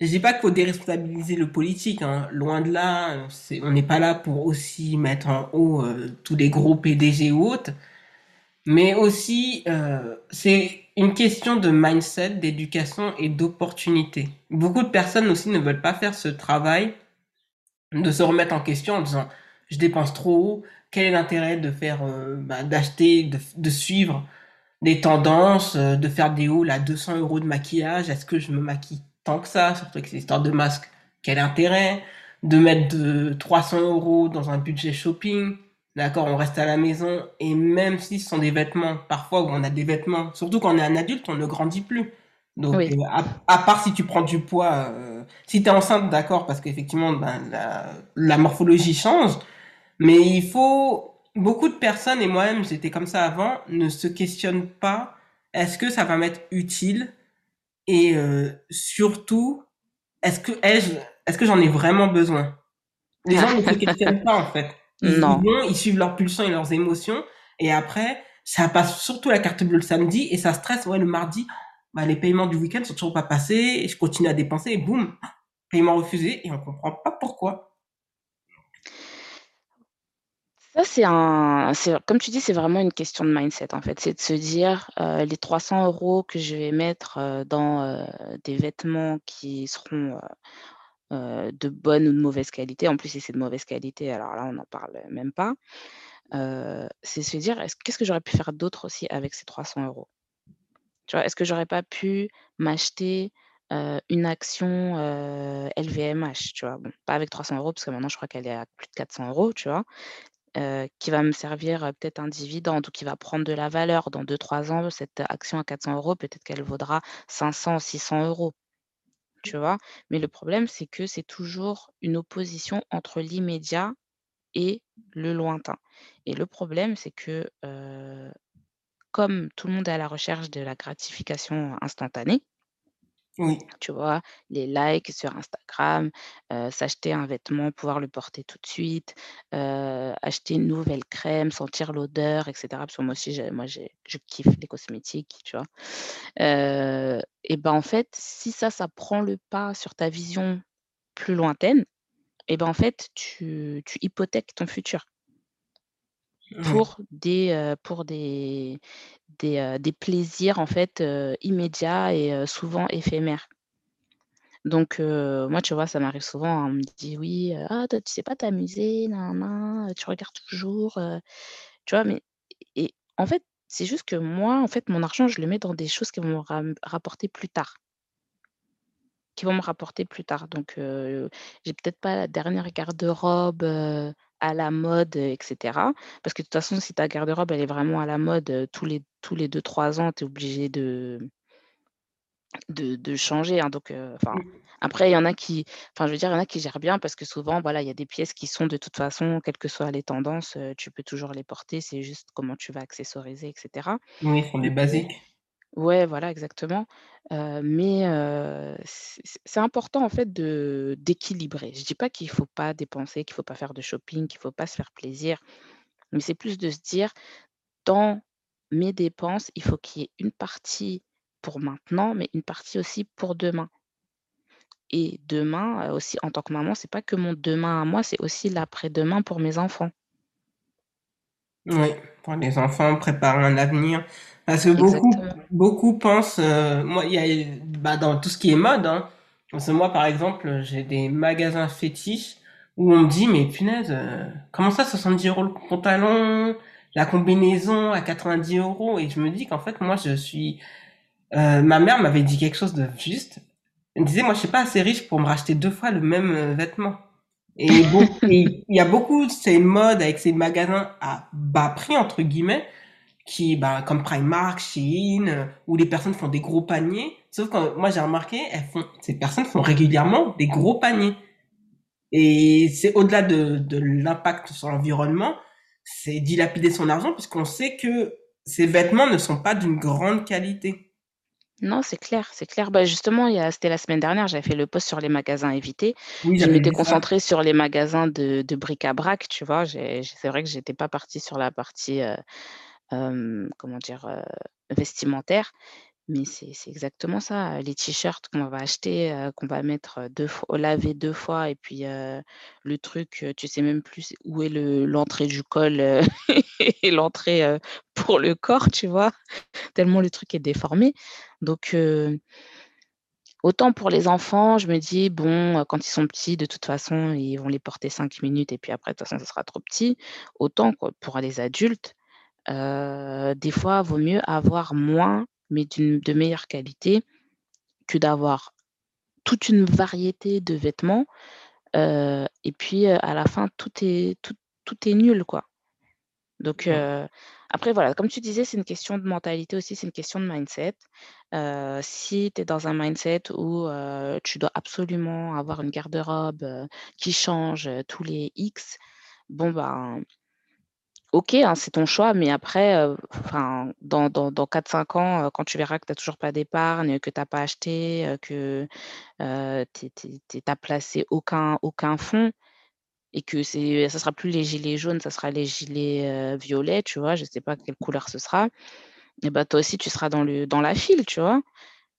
je dis pas qu'il faut déresponsabiliser le politique, hein, loin de là, c'est on n'est pas là pour aussi mettre en haut, heu, tous les gros PDG ou autres, mais aussi, heu, c'est une question de mindset, d'éducation et d'opportunité. Beaucoup de personnes aussi ne veulent pas faire ce travail de se remettre en question en disant: «Je dépense trop, quel est l'intérêt de faire, heu, bah, d'acheter, de de suivre des tendances, heu, de faire des hauls à 200 euros de maquillage. Est-ce que je me maquille tant que ça? Surtout avec ces histoires de masques, quel intérêt? De mettre de 300 euros dans un budget shopping, d'accord, on reste à la maison et même si ce sont des vêtements, parfois où on a des vêtements, surtout quand on est un adulte, on ne grandit plus. Donc, Oui. heu, à à part si tu prends du poids, heu, si tu es enceinte, d'accord, parce qu'effectivement, ben, la la morphologie change, mais il faut beaucoup de personnes, et moi-même j'étais comme ça avant, ne se questionnent pas: «Est-ce que ça va m'être utile?» et heu, surtout: «Est-ce que ai-je est-ce que j'en ai vraiment besoin?» Les gens ne se questionnent pas en fait. Ils Non. vont, ils suivent leurs pulsions et leurs émotions et après, ça passe surtout la carte bleue le samedi et ça stresse, ouais, le mardi, bah, les paiements du week-end sont toujours pas passés et je continue à dépenser et boum, paiement refusé et on comprend pas pourquoi. Ça, c'est un comme tu dis, c'est vraiment une question de mindset, en fait. C'est de se dire, heu, les 300 euros que je vais mettre, heu, dans, heu, des vêtements qui seront, de bonne ou de mauvaise qualité. En plus, si c'est de mauvaise qualité, alors là, on n'en parle même pas. C'est se dire: «Est-ce qu'est-ce que j'aurais pu faire d'autre aussi avec ces 300 euros? Est-ce que j'aurais pas pu m'acheter, une action, LVMH, tu vois? Pas avec 300 euros parce que maintenant je crois qu'elle est à plus de 400 euros, tu vois? Heu, qui va me servir, heu, peut-être un dividende ou qui va prendre de la valeur. Dans deux trois ans, cette action à 400 euros, peut-être qu'elle vaudra 500-600 €, tu vois? Mais le problème, c'est que c'est toujours une opposition entre l'immédiat et le lointain et le problème, c'est que, heu, comme tout le monde est à la recherche de la gratification instantanée Tu vois? Les likes sur Instagram, s'acheter un vêtement, pouvoir le porter tout de suite, acheter une nouvelle crème, sentir l'odeur et cetera. Parce que moi aussi moi je kiffe les cosmétiques, tu vois? Et ben, en fait, si ça, ça prend le pas sur ta vision plus lointaine et ben, en fait, tu tu hypothèques ton futur Ouais. pour des, pour des des, des plaisirs, en fait, immédiats et souvent éphémères. Donc moi, tu vois, ça m'arrive souvent, hein, on me dit: «Oui, ah toi, tu sais pas t'amuser, nin, tu regardes toujours, heu» tu vois? Mais et en fait, c'est juste que moi, en fait, mon argent, je le mets dans des choses qui vont me rapporter plus tard qui vont me rapporter plus tard. Donc j'ai peut-être pas la dernière garde-robe, à la mode, heu et cetera. Parce que de toute façon, si ta garde-robe, elle est vraiment à la mode, tous les tous les deux trois ans, tu es obligé de de de changer, hein, donc Mmh. après il y en a qui enfin, je veux dire, il y en a qui gèrent bien parce que souvent, voilà, il y a des pièces qui sont de toute façon, quelles que soient les tendances, tu peux toujours les porter, c'est juste comment tu vas accessoriser et cetera. Oui, ce sont des basiques. Ouais, voilà, exactement, mais c'est important, en fait, de d'équilibrer. Je dis pas qu'il faut pas dépenser, qu'il faut pas faire de shopping, qu'il faut pas se faire plaisir. Mais c'est plus de se dire: «Dans mes dépenses, il faut qu'il y ait une partie pour maintenant, mais une partie aussi pour demain». Et demain, aussi en tant que maman, c'est pas que mon demain à moi, c'est aussi l'après-demain pour mes enfants. Oui, pour les enfants, préparer un avenir. Parce que beaucoup, Exactement. beaucoup pensent, euh, moi, il y a, bah, dans tout ce qui est mode, hein. Parce que moi, par exemple, j'ai des magasins fétiches où on me dit, mais punaise, euh, comment ça, 70 euros le pantalon, la combinaison à 90 euros? Et je me dis qu'en fait, moi, je suis, euh, ma mère m'avait dit quelque chose de juste. Elle me disait, moi, je suis pas assez riche pour me racheter deux fois le même euh, vêtement. Et il y a beaucoup, c'est une mode avec ces magasins à bas prix, entre guillemets, qui, bah, comme Primark, Shein, euh, où les personnes font des gros paniers. Sauf que moi, j'ai remarqué, elles font, ces personnes font régulièrement des gros paniers. Et c'est au-delà de, de l'impact sur l'environnement, c'est dilapider son argent puisqu'on sait que ces vêtements ne sont pas d'une grande qualité. Non, c'est clair, c'est clair. Bah, justement, il y a c'était la semaine dernière, j'avais fait le post sur les magasins. Oui, Je j'avais m'étais vu ça. concentrée sur les magasins de de bric-à-brac, tu vois? J'ai j'ai c'est vrai que j'étais pas partie sur la partie, heu, hem, comment dire? Heu, vestimentaire. Mais c'est c'est exactement ça, les t-shirts qu'on va acheter, qu'on va mettre, heu, 2 fois laver 2 fois et puis, le truc, tu sais même plus où est le l'entrée du col, et l'entrée, pour le corps, tu vois? Tellement le truc est déformé. Donc, autant pour les enfants, je me dis: «Bon, quand ils sont petits, de toute façon, ils vont les porter 5 minutes et puis après, de toute façon, ça sera trop petit». Autant quoi pour les adultes, des fois, vaut mieux avoir moins, mais de meilleure qualité que d'avoir toute une variété de vêtements, heu et puis, heu, à la fin, tout est tout tout est nul, quoi. Donc, heu, après voilà, comme tu disais, c'est une question de mentalité aussi, c'est une question de mindset. Si tu es dans un mindset où, tu dois absolument avoir une garde-robe, qui change, tous les X, bon ben, OK, hein, c'est ton choix, mais après, enfin, dans dans dans 4-5 ans, quand tu verras que tu as toujours pas d'épargne, que tu as pas acheté, que, tu es placé aucun aucun fonds et que ça sera plus les gilets jaunes, ça sera les gilets, violets, tu vois? Je sais pas quelle couleur ce sera et bah, toi aussi tu seras dans le dans la file, tu vois?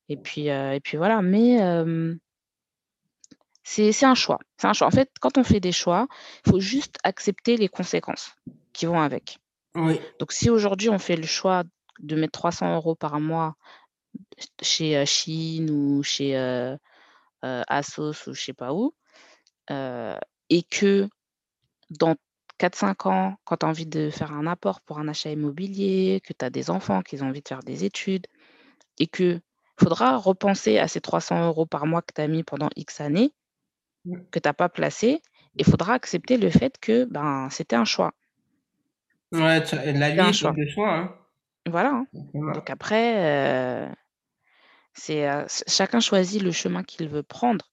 Et puis, et puis voilà, mais c'est un choix, c'est un choix. En fait, quand on fait des choix, il faut juste accepter les conséquences qui vont avec. Oui. Donc si aujourd'hui on fait le choix de mettre 300 euros par mois chez, heu, Shein ou chez, heu heu, ASOS ou je sais pas où, et que dans quatre cinq ans, quand tu as envie de faire un apport pour un achat immobilier, que tu as des enfants, qu'ils ont envie de faire des études et que faudra repenser à ces 300 euros par mois que tu as mis pendant X années, que tu as pas placés et faudra accepter le fait que, ben, c'était un choix. Ouais, tu- la C'était vie un est faite choix. de choix, hein. Voilà, hein. Donc après, heu, c'est, heu, ch chacun choisit le chemin qu'il veut prendre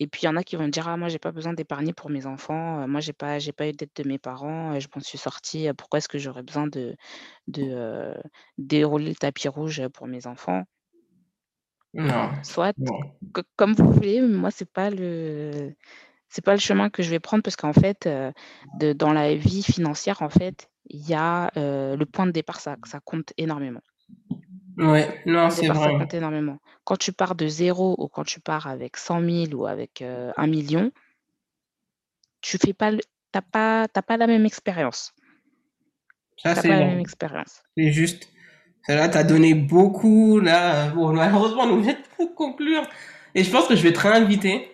et puis il y en a qui vont dire: «Ah moi j'ai pas besoin d'épargner pour mes enfants, heu, moi j'ai pas j'ai pas eu d'aide de mes parents, je m'en suis sorti, heu, pourquoi est-ce que j'aurais besoin de de, dérouler le tapis rouge, pour mes enfants?» Non. soit, Non. co comme vous voulez, mais moi c'est pas le c'est pas le chemin que je vais prendre parce qu'en fait, de dans la vie financière, en fait, il y a, heu, le point de départ, ça ça compte énormément. Ouais, non, c'est départ, ça vrai. compte énormément. Quand tu pars de zéro ou quand tu pars avec cent mille ou avec, heu, 1 000 tu fais pas tu pas tu pas la même expérience. Ça, Tu c'est la vrai. même expérience. C'est juste. Là, t'as donné beaucoup, là. Bon, malheureusement, est obligé de conclure. Et je pense que je vais te réinviter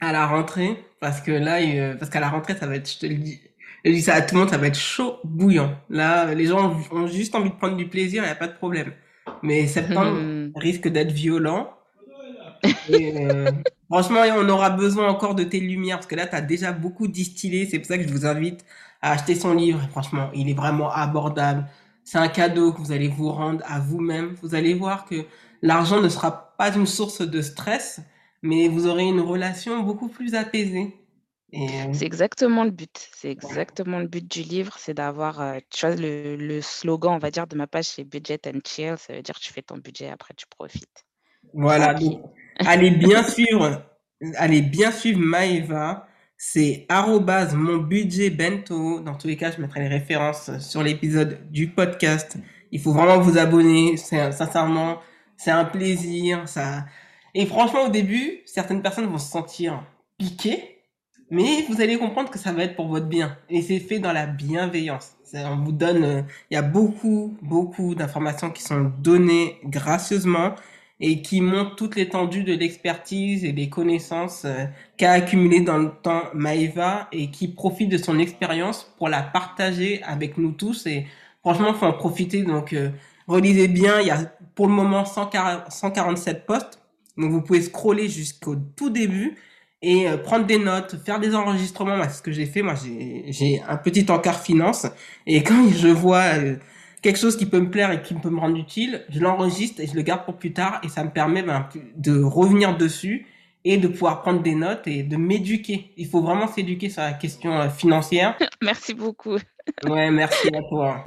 à la rentrée. Parce que là, euh, parce qu'à la rentrée, ça va être, je te le dis, je dis ça à tout le monde, ça va être chaud bouillant. Là, les gens ont juste envie de prendre du plaisir, il n'y a pas de problème. Mais septembre risque d'être violent. Et, euh, franchement, on aura besoin encore de tes lumières parce que là, tu as déjà beaucoup distillé. C'est pour ça que je vous invite à acheter son livre. Franchement, il est vraiment abordable. C'est un cadeau que vous allez vous rendre à vous-même. Vous allez voir que l'argent ne sera pas une source de stress, mais vous aurez une relation beaucoup plus apaisée. Et C'est exactement le but. C'est exactement le but du livre, c'est d'avoir, tu vois le le slogan, on va dire, de ma page, c'est «Budget and chill», ça veut dire tu fais ton budget, après tu profites. voilà. Donc, allez bien suivre, allez bien suivre Maëva. c'est mon budget bento. Dans tous les cas, je mettrai les références sur l'épisode du podcast. Il faut vraiment vous abonner. C'est sincèrement, c'est un plaisir. Ça. Et franchement, au début, certaines personnes vont se sentir piquées, mais vous allez comprendre que ça va être pour votre bien. Et c'est fait dans la bienveillance. On vous donne, euh, il y a beaucoup, beaucoup d'informations qui sont données gracieusement et qui montre toute l'étendue de l'expertise et des connaissances euh, qu'a accumulé dans le temps Maeva et qui profite de son expérience pour la partager avec nous tous. Et franchement faut en profiter. Donc euh, relisez bien. Il y a pour le moment 147 postes donc vous pouvez scroller jusqu'au tout début et euh, prendre des notes, faire des enregistrements. c'est ce que j'ai fait. Moi, j'ai un petit encart finance et quand je vois quelque chose qui peut me plaire et qui peut me rendre utile, je l'enregistre et je le garde pour plus tard et ça me permet ben, de revenir dessus et de pouvoir prendre des notes et de m'éduquer. Il faut vraiment s'éduquer sur la question euh, financière. Merci beaucoup. Ouais, merci à toi.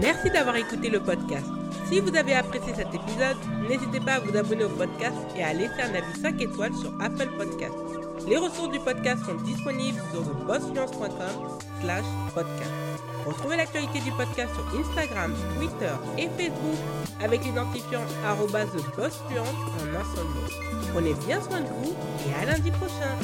Merci d'avoir écouté le podcast. Si vous avez apprécié cet épisode, n'hésitez pas à vous abonner au podcast et à laisser un avis 5 étoiles sur Apple Podcast. Les ressources du podcast sont disponibles sur thebossfluence.com slash podcast. Retrouvez l'actualité du podcast sur Instagram, Twitter et Facebook avec l'identifiant thebossfluence en un seul mot. Prenez bien soin de vous et à lundi prochain